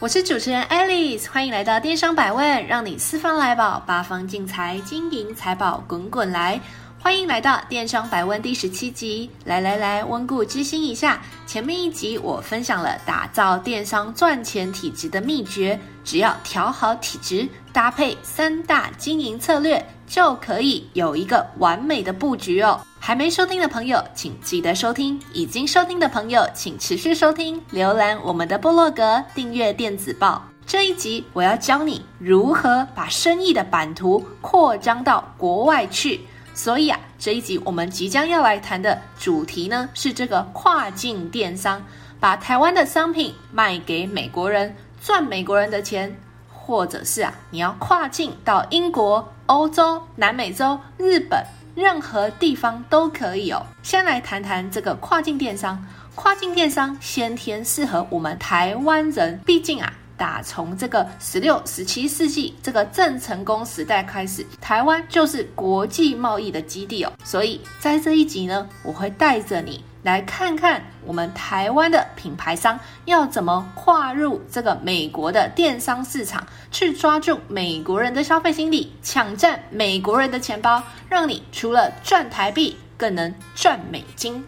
我是主持人 Alice，欢迎来到电商百问，让你四方来宝，八方进财，金银财宝滚滚来。欢迎来到电商百问第十七集，来来来，温故知新一下。前面一集我分享了打造电商赚钱体质的秘诀，只要调好体质，搭配三大经营策略，就可以有一个完美的布局哦。还没收听的朋友，请记得收听；已经收听的朋友，请持续收听。浏览我们的部落格，订阅电子报。这一集我要教你如何把生意的版图扩张到国外去。所以啊，这一集我们即将要来谈的主题呢，是这个跨境电商，把台湾的商品卖给美国人，赚美国人的钱，或者是啊，你要跨境到英国、欧洲、南美洲、日本。任何地方都可以哦。先来谈谈这个跨境电商。跨境电商先天适合我们台湾人，毕竟啊，打从这个十六、十七世纪这个郑成功时代开始，台湾就是国际贸易的基地哦。所以在这一集呢，我会带着你。来看看我们台湾的品牌商要怎么跨入这个美国的电商市场，去抓住美国人的消费心理，抢占美国人的钱包，让你除了赚台币，更能赚美金。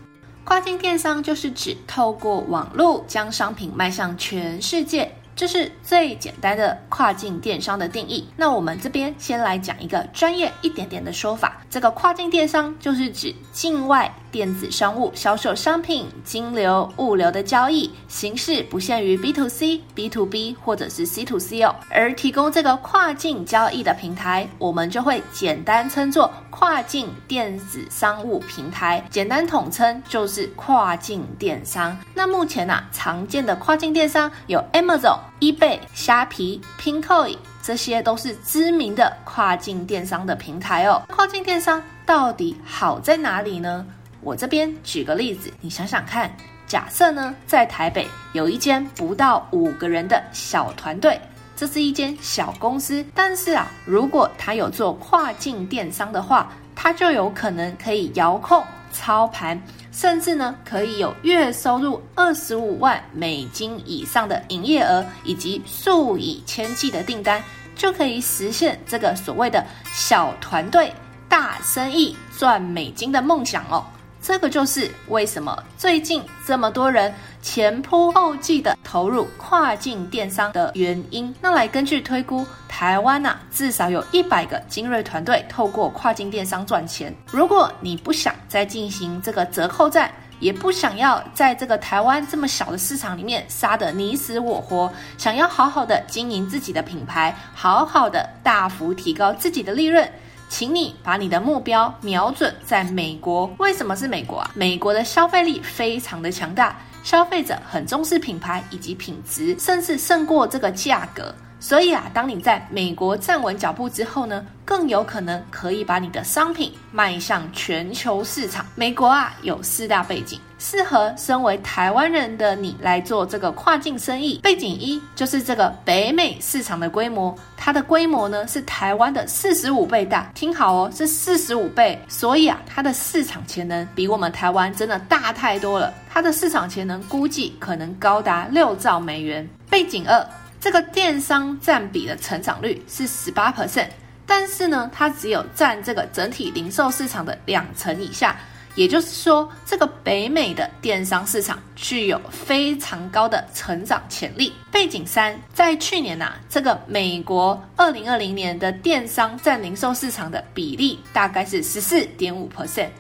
跨境电商就是指透过网络将商品卖向全世界。这是最简单的跨境电商的定义。那我们这边先来讲一个专业一点点的说法。这个跨境电商就是指境外电子商务销售商品、金流、物流的交易形式不限于 B to C、B to B 或者是 C to C 哦。而提供这个跨境交易的平台，我们就会简单称作跨境电子商务平台，简单统称就是跨境电商。那目前呢、啊，常见的跨境电商有 Amazon。eBay、虾皮、Pinkoi，这些都是知名的跨境电商的平台哦。跨境电商到底好在哪里呢？我这边举个例子，你想想看，假设呢，在台北有一间不到五个人的小团队，这是一间小公司，但是啊，如果他有做跨境电商的话，他就有可能可以遥控。操盘，甚至呢可以有月收入二十五万美金以上的营业额，以及数以千计的订单，就可以实现这个所谓的小团队大生意赚美金的梦想哦。这个就是为什么最近这么多人前仆后继的投入跨境电商的原因。那来根据推估，台湾呐、啊、至少有一百个精锐团队透过跨境电商赚钱。如果你不想再进行这个折扣战，也不想要在这个台湾这么小的市场里面杀得你死我活，想要好好的经营自己的品牌，好好的大幅提高自己的利润。请你把你的目标瞄准在美国。为什么是美国啊？美国的消费力非常的强大，消费者很重视品牌以及品质，甚至胜过这个价格。所以啊，当你在美国站稳脚步之后呢，更有可能可以把你的商品迈向全球市场。美国啊，有四大背景，适合身为台湾人的你来做这个跨境生意。背景一就是这个北美市场的规模，它的规模呢是台湾的四十五倍大。听好哦，是四十五倍。所以啊，它的市场潜能比我们台湾真的大太多了。它的市场潜能估计可能高达六兆美元。背景二。这个电商占比的成长率是十八 percent，但是呢，它只有占这个整体零售市场的两成以下，也就是说，这个北美的电商市场具有非常高的成长潜力。背景三，在去年呐、啊，这个美国二零二零年的电商占零售市场的比例大概是十四点五 percent。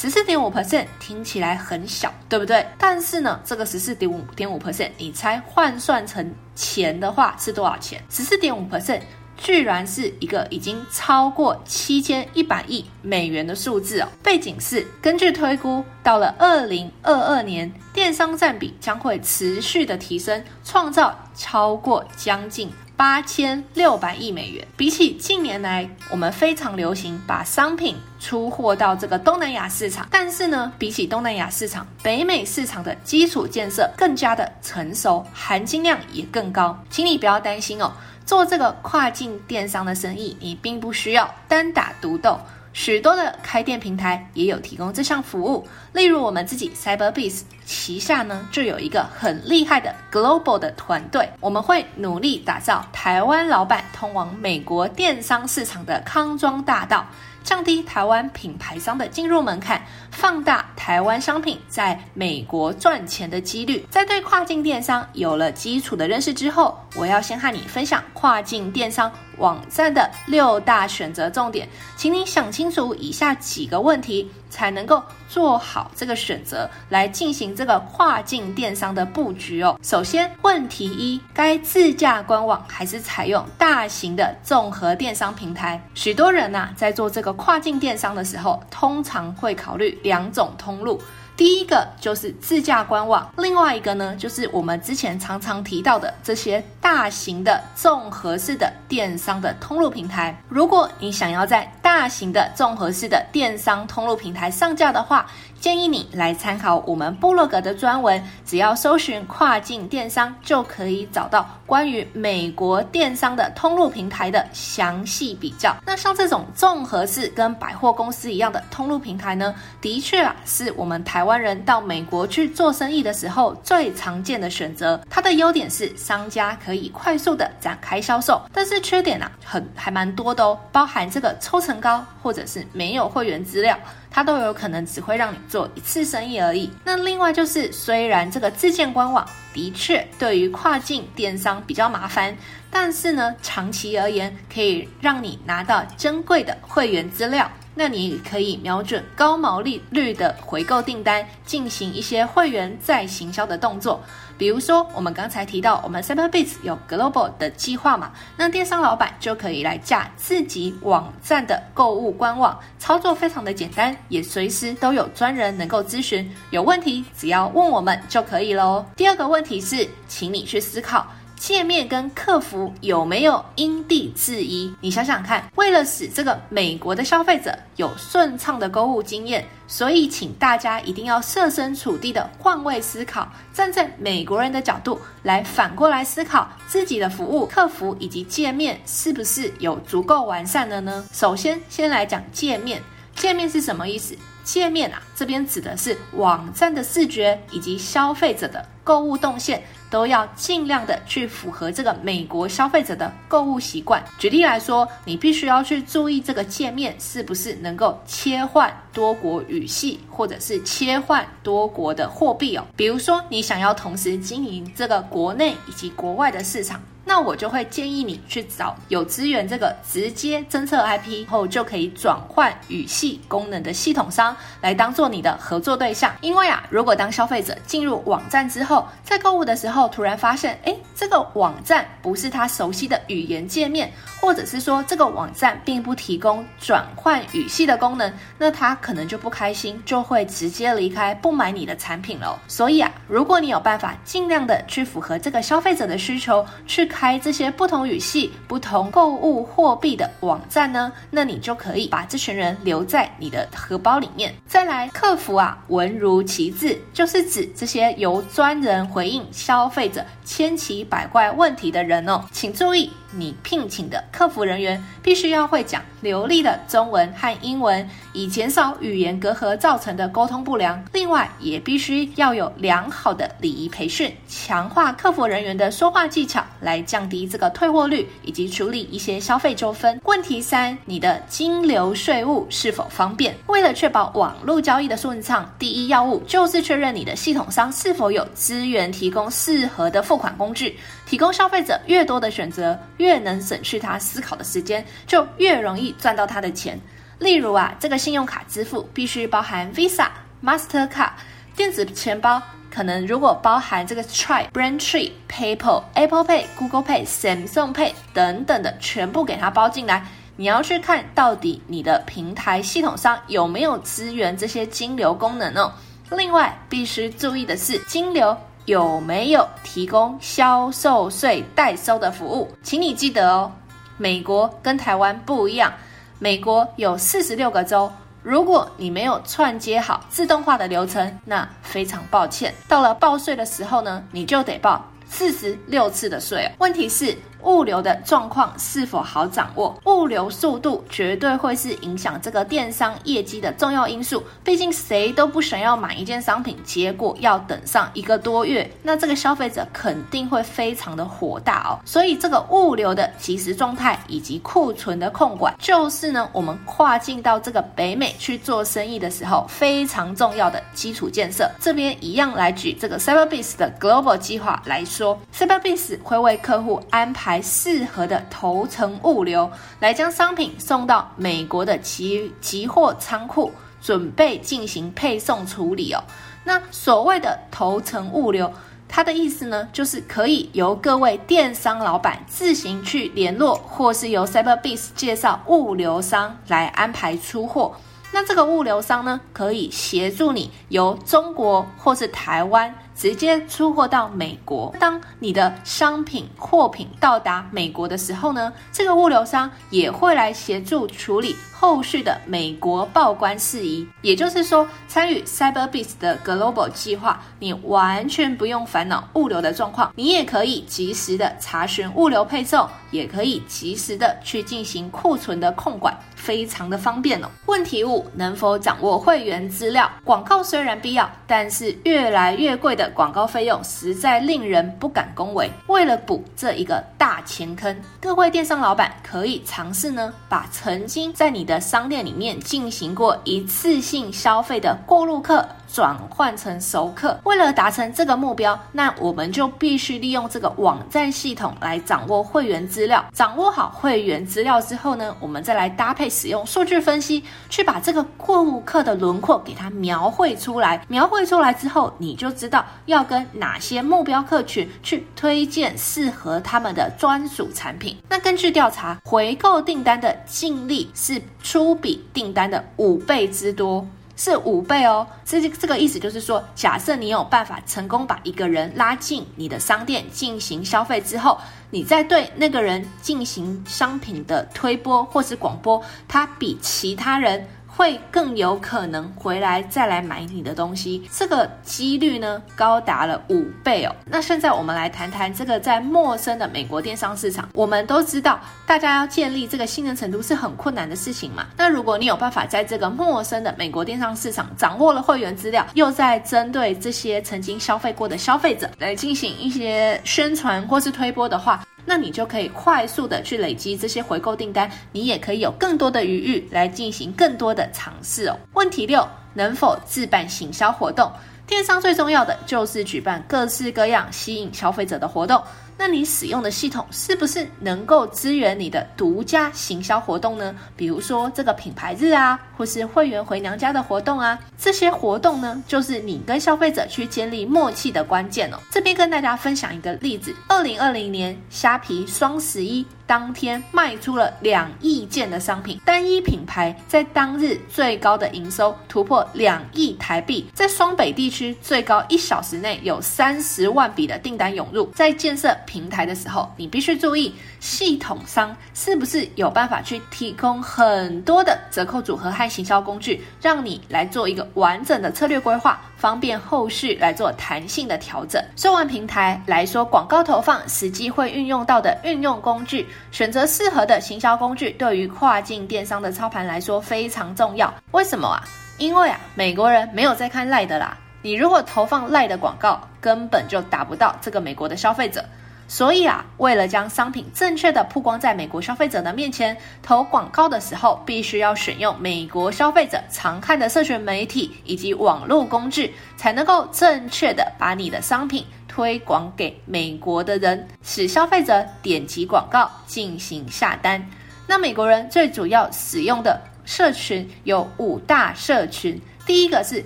十四点五 percent 听起来很小，对不对？但是呢，这个十四点五点五 percent，你猜换算成钱的话是多少钱？十四点五 percent 居然是一个已经超过七千一百亿美元的数字哦。背景是，根据推估，到了二零二二年，电商占比将会持续的提升，创造超过将近。八千六百亿美元，比起近年来我们非常流行把商品出货到这个东南亚市场，但是呢，比起东南亚市场，北美市场的基础建设更加的成熟，含金量也更高。请你不要担心哦，做这个跨境电商的生意，你并不需要单打独斗。许多的开店平台也有提供这项服务，例如我们自己 Cyberbiz 旗下呢，就有一个很厉害的 Global 的团队，我们会努力打造台湾老板通往美国电商市场的康庄大道。降低台湾品牌商的进入门槛，放大台湾商品在美国赚钱的几率。在对跨境电商有了基础的认识之后，我要先和你分享跨境电商网站的六大选择重点，请你想清楚以下几个问题。才能够做好这个选择，来进行这个跨境电商的布局哦。首先，问题一：该自驾官网还是采用大型的综合电商平台？许多人呐、啊，在做这个跨境电商的时候，通常会考虑两种通路。第一个就是自驾官网，另外一个呢，就是我们之前常常提到的这些大型的综合式的电商的通路平台。如果你想要在大型的综合式的电商通路平台上架的话，建议你来参考我们部落格的专文，只要搜寻跨境电商，就可以找到关于美国电商的通路平台的详细比较。那像这种综合式跟百货公司一样的通路平台呢，的确啊，是我们台湾人到美国去做生意的时候最常见的选择。它的优点是商家可以快速的展开销售，但是缺点啊，很还蛮多的哦，包含这个抽成高，或者是没有会员资料。它都有可能只会让你做一次生意而已。那另外就是，虽然这个自建官网的确对于跨境电商比较麻烦，但是呢，长期而言可以让你拿到珍贵的会员资料。那你可以瞄准高毛利率的回购订单，进行一些会员再行销的动作。比如说，我们刚才提到我们 Cyberbiz 有 Global 的计划嘛，那电商老板就可以来架自己网站的购物官网，操作非常的简单，也随时都有专人能够咨询，有问题只要问我们就可以喽。第二个问题是，请你去思考。界面跟客服有没有因地制宜？你想想看，为了使这个美国的消费者有顺畅的购物经验，所以请大家一定要设身处地的换位思考，站在美国人的角度来反过来思考自己的服务、客服以及界面是不是有足够完善的呢？首先，先来讲界面，界面是什么意思？界面啊，这边指的是网站的视觉以及消费者的购物动线。都要尽量的去符合这个美国消费者的购物习惯。举例来说，你必须要去注意这个界面是不是能够切换多国语系，或者是切换多国的货币哦。比如说，你想要同时经营这个国内以及国外的市场。那我就会建议你去找有资源这个直接侦测 IP 后就可以转换语系功能的系统商来当做你的合作对象。因为啊，如果当消费者进入网站之后，在购物的时候突然发现，诶，这个网站不是他熟悉的语言界面，或者是说这个网站并不提供转换语系的功能，那他可能就不开心，就会直接离开，不买你的产品了。所以啊，如果你有办法尽量的去符合这个消费者的需求，去。开这些不同语系、不同购物货币的网站呢，那你就可以把这群人留在你的荷包里面。再来，客服啊，文如其字，就是指这些由专人回应消费者千奇百怪问题的人哦。请注意。你聘请的客服人员必须要会讲流利的中文和英文，以减少语言隔阂造成的沟通不良。另外，也必须要有良好的礼仪培训，强化客服人员的说话技巧，来降低这个退货率以及处理一些消费纠纷。问题三：你的金流税务是否方便？为了确保网络交易的顺畅，第一要务就是确认你的系统商是否有资源提供适合的付款工具。提供消费者越多的选择，越能省去他思考的时间，就越容易赚到他的钱。例如啊，这个信用卡支付必须包含 Visa、Mastercard，电子钱包可能如果包含这个 Stripe、Braintree、PayPal、Apple Pay、Google Pay、Samsung Pay 等等的，全部给它包进来。你要去看到底你的平台系统上有没有支援这些金流功能哦。另外，必须注意的是，金流有没有提供销售税代收的服务？请你记得哦，美国跟台湾不一样，美国有四十六个州，如果你没有串接好自动化的流程，那非常抱歉，到了报税的时候呢，你就得报四十六次的税。问题是。物流的状况是否好掌握？物流速度绝对会是影响这个电商业绩的重要因素。毕竟谁都不想要买一件商品，结果要等上一个多月，那这个消费者肯定会非常的火大哦。所以这个物流的即时状态以及库存的控管，就是呢我们跨境到这个北美去做生意的时候非常重要的基础建设。这边一样来举这个 Cyberbiz 的 Global 计划来说，Cyberbiz 会为客户安排。适合的头程物流，来将商品送到美国的集集货仓库，准备进行配送处理哦。那所谓的头程物流，它的意思呢，就是可以由各位电商老板自行去联络，或是由 Cyberbis 介绍物流商来安排出货。那这个物流商呢，可以协助你由中国或是台湾。直接出货到美国。当你的商品货品到达美国的时候呢，这个物流商也会来协助处理后续的美国报关事宜。也就是说，参与 Cyberbis 的 Global 计划，你完全不用烦恼物流的状况，你也可以及时的查询物流配送，也可以及时的去进行库存的控管，非常的方便哦。问题五：能否掌握会员资料？广告虽然必要，但是越来越贵的广告费用实在令人不敢恭维。为了补这一个大钱坑，各位电商老板可以尝试呢，把曾经在你的商店里面进行过一次性消费的过路客。转换成熟客，为了达成这个目标，那我们就必须利用这个网站系统来掌握会员资料。掌握好会员资料之后呢，我们再来搭配使用数据分析，去把这个顾客的轮廓给它描绘出来。描绘出来之后，你就知道要跟哪些目标客群去推荐适合他们的专属产品。那根据调查，回购订单的净利是初笔订单的五倍之多。是五倍哦，这这个意思就是说，假设你有办法成功把一个人拉进你的商店进行消费之后，你再对那个人进行商品的推播或是广播，他比其他人。会更有可能回来再来买你的东西，这个几率呢高达了五倍哦。那现在我们来谈谈这个在陌生的美国电商市场。我们都知道，大家要建立这个信任程度是很困难的事情嘛。那如果你有办法在这个陌生的美国电商市场掌握了会员资料，又在针对这些曾经消费过的消费者来进行一些宣传或是推播的话。那你就可以快速的去累积这些回购订单，你也可以有更多的余裕来进行更多的尝试哦。问题六，能否自办行销活动？电商最重要的就是举办各式各样吸引消费者的活动。那你使用的系统是不是能够支援你的独家行销活动呢？比如说这个品牌日啊，或是会员回娘家的活动啊，这些活动呢，就是你跟消费者去建立默契的关键哦。这边跟大家分享一个例子：二零二零年虾皮双十一。当天卖出了两亿件的商品，单一品牌在当日最高的营收突破两亿台币，在双北地区最高一小时内有三十万笔的订单涌入。在建设平台的时候，你必须注意系统商是不是有办法去提供很多的折扣组合和行销工具，让你来做一个完整的策略规划。方便后续来做弹性的调整。说完平台来说，广告投放实际会运用到的运用工具，选择适合的行销工具，对于跨境电商的操盘来说非常重要。为什么啊？因为啊，美国人没有在看赖的啦。你如果投放赖的广告，根本就达不到这个美国的消费者。所以啊，为了将商品正确的曝光在美国消费者的面前，投广告的时候，必须要选用美国消费者常看的社群媒体以及网络工具，才能够正确的把你的商品推广给美国的人，使消费者点击广告进行下单。那美国人最主要使用的社群有五大社群，第一个是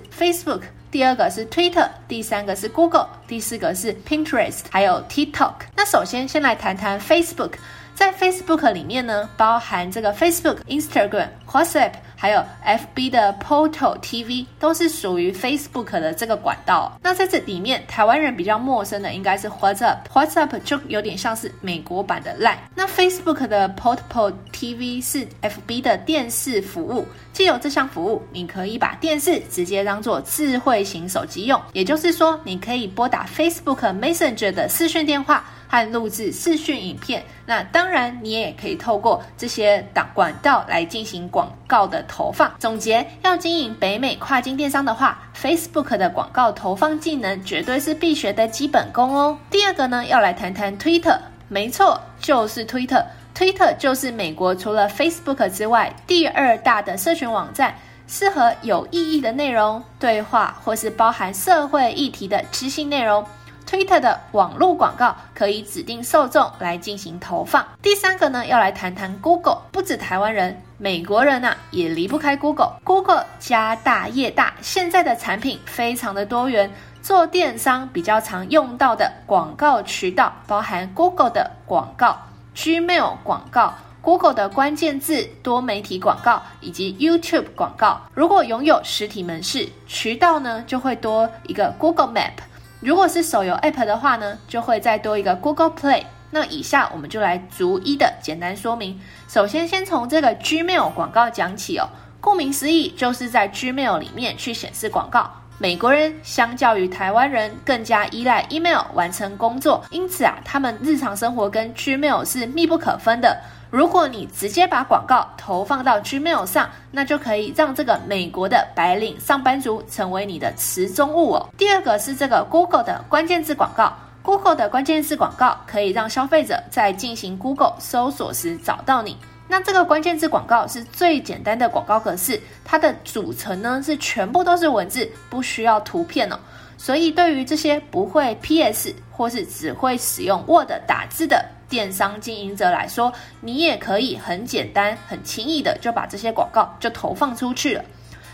Facebook。第二个是 Twitter，第三个是 Google，第四个是 Pinterest，还有 TikTok。那首先先来谈谈 Facebook。在 Facebook 里面呢，包含这个 Facebook、Instagram、WhatsApp，还有 FB 的 Portal TV，都是属于 Facebook 的这个管道。那在这里面，台湾人比较陌生的应该是 WhatsApp，WhatsApp 就有点像是美国版的 Line。那 Facebook 的 Poto TV 是 FB 的电视服务，既有这项服务，你可以把电视直接当做智慧型手机用，也就是说，你可以拨打 Facebook Messenger 的视讯电话。和录制视讯影片，那当然你也可以透过这些档管道来进行广告的投放。总结，要经营北美跨境电商的话，Facebook 的广告投放技能绝对是必学的基本功哦。第二个呢，要来谈谈 Twitter，没错，就是 Twitter。Twitter 就是美国除了 Facebook 之外第二大的社群网站，适合有意义的内容、对话或是包含社会议题的知性内容。Twitter 的网络广告可以指定受众来进行投放。第三个呢，要来谈谈 Google。不止台湾人，美国人啊也离不开 Google。Google 家大业大，现在的产品非常的多元。做电商比较常用到的广告渠道，包含 Google 的广告、Gmail 广告、Google 的关键字多媒体广告以及 YouTube 广告。如果拥有实体门市，渠道呢就会多一个 Google Map。如果是手游 App 的话呢，就会再多一个 Google Play。那以下我们就来逐一的简单说明。首先，先从这个 Gmail 广告讲起哦。顾名思义，就是在 Gmail 里面去显示广告。美国人相较于台湾人更加依赖 email 完成工作，因此啊，他们日常生活跟 Gmail 是密不可分的。如果你直接把广告投放到 Gmail 上，那就可以让这个美国的白领上班族成为你的池中物哦。第二个是这个 Google 的关键字广告，Google 的关键字广告可以让消费者在进行 Google 搜索时找到你。那这个关键字广告是最简单的广告格式，它的组成呢是全部都是文字，不需要图片哦。所以对于这些不会 PS 或是只会使用 Word 打字的，电商经营者来说，你也可以很简单、很轻易的就把这些广告就投放出去了。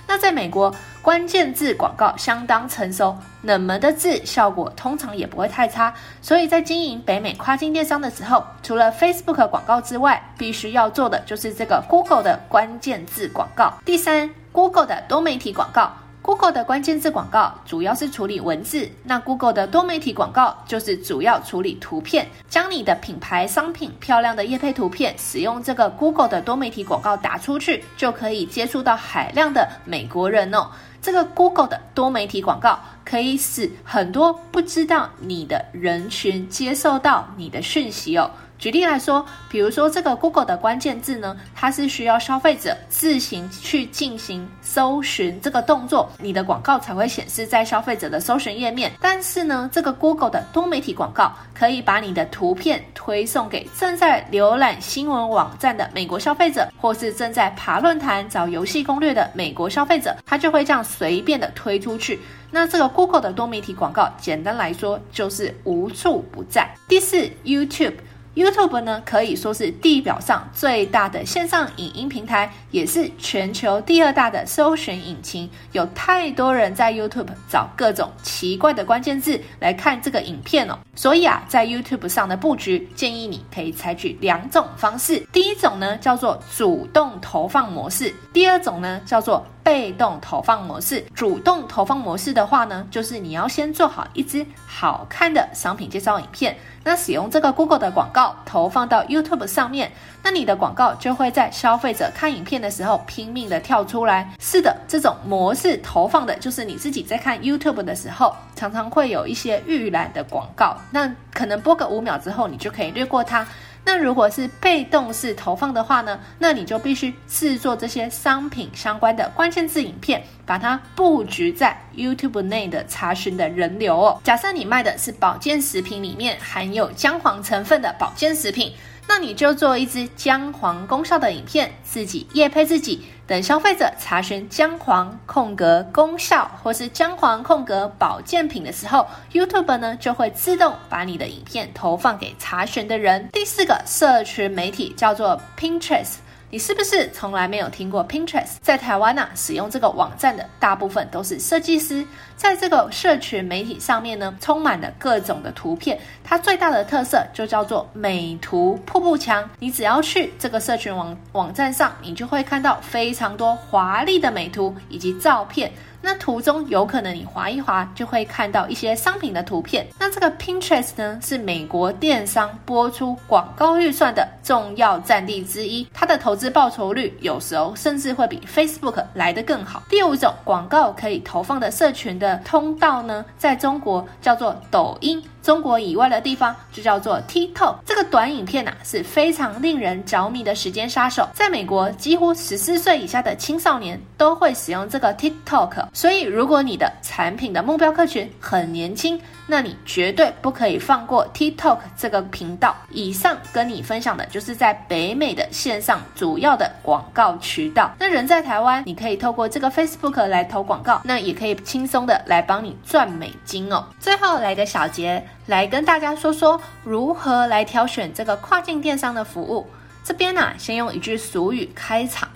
那在美国，关键字广告相当成熟，冷门的字效果通常也不会太差。所以在经营北美跨境电商的时候，除了 Facebook 广告之外，必须要做的就是这个 Google 的关键字广告。第三，Google 的多媒体广告。Google 的关键字广告主要是处理文字，那 Google 的多媒体广告就是主要处理图片。将你的品牌商品漂亮的业配图片，使用这个 Google 的多媒体广告打出去，就可以接触到海量的美国人哦。这个 Google 的多媒体广告可以使很多不知道你的人群接受到你的讯息哦。举例来说，比如说这个 Google 的关键字呢，它是需要消费者自行去进行搜寻这个动作，你的广告才会显示在消费者的搜寻页面。但是呢，这个 Google 的多媒体广告可以把你的图片推送给正在浏览新闻网站的美国消费者，或是正在爬论坛找游戏攻略的美国消费者，它就会这样随便的推出去。那这个 Google 的多媒体广告，简单来说就是无处不在。第四，YouTube。YouTube 呢，可以说是地表上最大的线上影音平台，也是全球第二大的搜寻引擎。有太多人在 YouTube 找各种奇怪的关键字来看这个影片哦。所以啊，在 YouTube 上的布局，建议你可以采取两种方式。第一种呢，叫做主动投放模式；第二种呢，叫做被动投放模式。主动投放模式的话呢，就是你要先做好一支好看的商品介绍影片。那使用这个 Google 的广告投放到 YouTube 上面，那你的广告就会在消费者看影片的时候拼命的跳出来。是的，这种模式投放的就是你自己在看 YouTube 的时候，常常会有一些预览的广告，那可能播个五秒之后，你就可以略过它。那如果是被动式投放的话呢，那你就必须制作这些商品相关的关键字影片，把它布局在 YouTube 内的查询的人流哦。假设你卖的是保健食品，里面含有姜黄成分的保健食品。那你就做一支姜黄功效的影片，自己夜配自己。等消费者查询姜黄空格功效或是姜黄空格保健品的时候，YouTube 呢就会自动把你的影片投放给查询的人。第四个社群媒体叫做 Pinterest。你是不是从来没有听过 Pinterest？在台湾呢、使用这个网站的大部分都是设计师。在这个社群媒体上面呢，充满了各种的图片。它最大的特色就叫做美图瀑布墙。你只要去这个社群网网站上，你就会看到非常多华丽的美图以及照片。那图中有可能你滑一滑就会看到一些商品的图片。那这个 Pinterest 呢，是美国电商播出广告预算的重要战地之一，它的投资报酬率有时候甚至会比 Facebook 来得更好。第五种广告可以投放的社群的通道呢，在中国叫做抖音。中国以外的地方就叫做 TikTok，这个短影片呐、是非常令人着迷的时间杀手。在美国，几乎十四岁以下的青少年都会使用这个 TikTok，所以如果你的产品的目标客群很年轻，那你绝对不可以放过 TikTok 这个频道。以上跟你分享的就是在北美的线上主要的广告渠道。那人在台湾，你可以透过这个 Facebook 来投广告，那也可以轻松的来帮你赚美金哦。最后来个小结。来跟大家说说如何来挑选这个跨境电商的服务。这边呢、啊，先用一句俗语开场。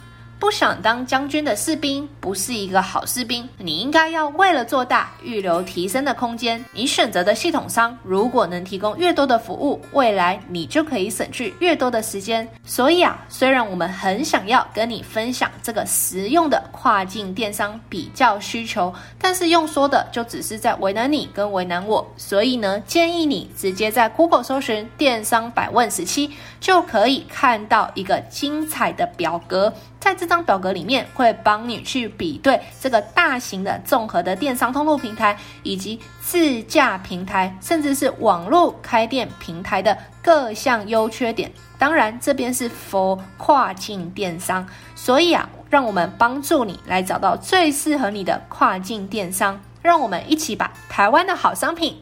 不想当将军的士兵不是一个好士兵。你应该要为了做大，预留提升的空间。你选择的系统商如果能提供越多的服务，未来你就可以省去越多的时间。所以啊，虽然我们很想要跟你分享这个实用的跨境电商比较需求，但是用说的就只是在为难你跟为难我。所以呢，建议你直接在 Google 搜寻“电商百问时期”，就可以看到一个精彩的表格。在这张表格里面，会帮你去比对这个大型的综合的电商通路平台，以及自驾平台，甚至是网络开店平台的各项优缺点。当然，这边是 for 跨境电商，所以啊，让我们帮助你来找到最适合你的跨境电商。让我们一起把台湾的好商品